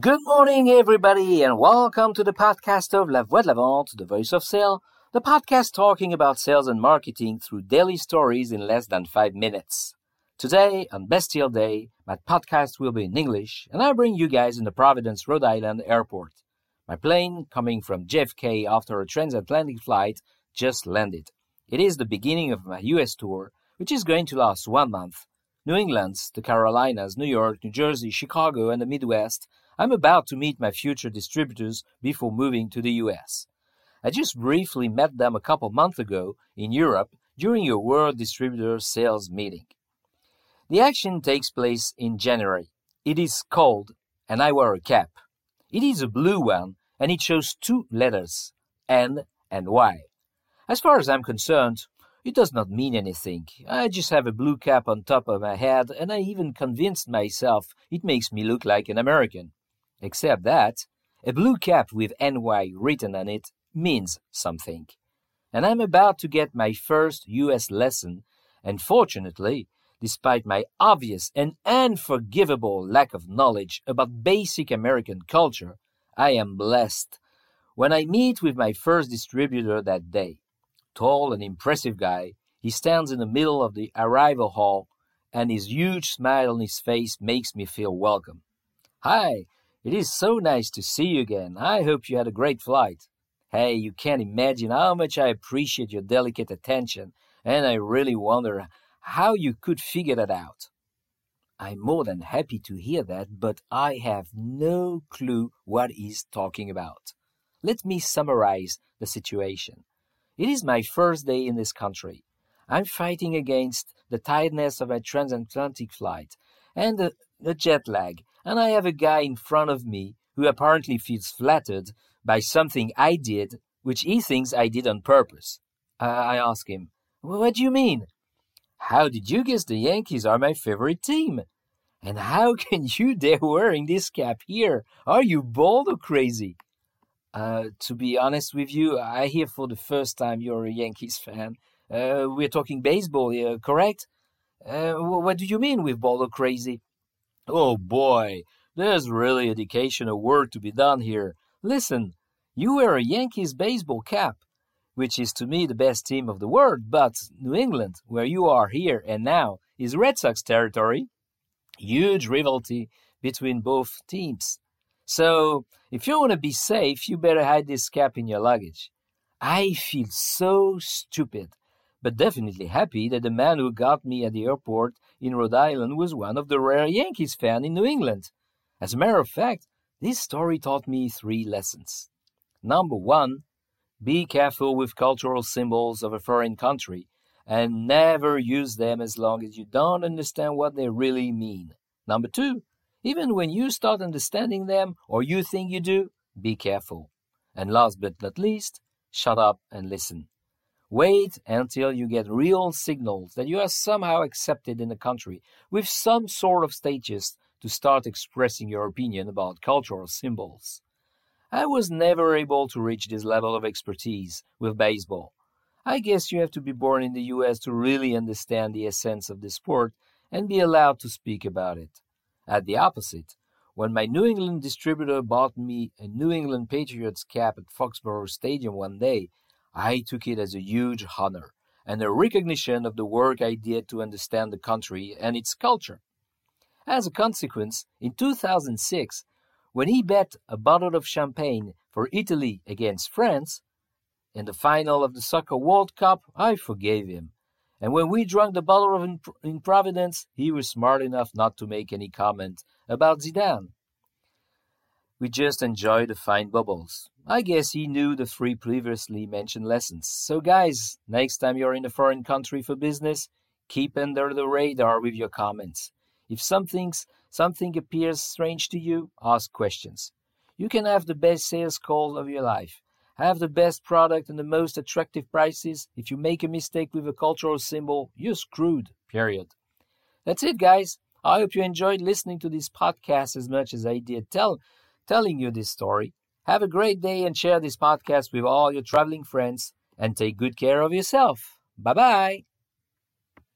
Good morning, everybody, and welcome to the podcast of La Voix de la Vente, the voice of sale, the podcast talking about sales and marketing through daily stories in less than five minutes. Today, on Bastille Day, my podcast will be in English, and I bring you guys in the Providence, Rhode Island airport. My plane, coming from JFK after a transatlantic flight, just landed. It is the beginning of my US tour, which is going to last one month. New England, the Carolinas, New York, New Jersey, Chicago, and the Midwest I'm about to meet my future distributors before moving to the US. I just briefly met them a couple months ago in Europe during a World Distributor Sales meeting. The action takes place in January. It is cold, and I wear a cap. It is a blue one, and it shows two letters, N and Y. As far as I'm concerned, it does not mean anything. I just have a blue cap on top of my head, and I even convinced myself it makes me look like an American. Except that a blue cap with NY written on it means something. And I'm about to get my first US lesson, and fortunately, despite my obvious and unforgivable lack of knowledge about basic American culture, I am blessed when I meet with my first distributor that day. Tall and impressive guy, he stands in the middle of the arrival hall, and his huge smile on his face makes me feel welcome. Hi, it is so nice to see you again. I hope you had a great flight. Hey, you can't imagine how much I appreciate your delicate attention, and I really wonder how you could figure that out. I'm more than happy to hear that, but I have no clue what he's talking about. Let me summarize the situation. It is my first day in this country. I'm fighting against the tiredness of a transatlantic flight and the, jet lag and I have a guy in front of me who apparently feels flattered by something I did, which he thinks I did on purpose. Uh, I ask him, What do you mean? How did you guess the Yankees are my favorite team? And how can you dare wearing this cap here? Are you bald or crazy? Uh, to be honest with you, I hear for the first time you're a Yankees fan. Uh, we're talking baseball here, correct? Uh, what do you mean with bald or crazy? Oh boy, there's really educational work to be done here. Listen, you wear a Yankees baseball cap, which is to me the best team of the world, but New England, where you are here and now, is Red Sox territory. Huge rivalry between both teams. So, if you want to be safe, you better hide this cap in your luggage. I feel so stupid but definitely happy that the man who got me at the airport in Rhode Island was one of the rare Yankees fans in New England. As a matter of fact, this story taught me three lessons. Number one, be careful with cultural symbols of a foreign country and never use them as long as you don't understand what they really mean. Number two, even when you start understanding them or you think you do, be careful. And last but not least, shut up and listen. Wait until you get real signals that you are somehow accepted in the country with some sort of status to start expressing your opinion about cultural symbols. I was never able to reach this level of expertise with baseball. I guess you have to be born in the US to really understand the essence of the sport and be allowed to speak about it. At the opposite, when my New England distributor bought me a New England Patriots cap at Foxborough Stadium one day, I took it as a huge honor and a recognition of the work I did to understand the country and its culture. As a consequence, in 2006, when he bet a bottle of champagne for Italy against France, in the final of the Soccer World Cup, I forgave him. And when we drank the bottle of in, in Providence, he was smart enough not to make any comment about Zidane. We just enjoy the fine bubbles. I guess he knew the three previously mentioned lessons. So, guys, next time you're in a foreign country for business, keep under the radar with your comments. If something's, something appears strange to you, ask questions. You can have the best sales call of your life, have the best product and the most attractive prices. If you make a mistake with a cultural symbol, you're screwed, period. That's it, guys. I hope you enjoyed listening to this podcast as much as I did tell, telling you this story. Have a great day and share this podcast with all your traveling friends and take good care of yourself. Bye bye.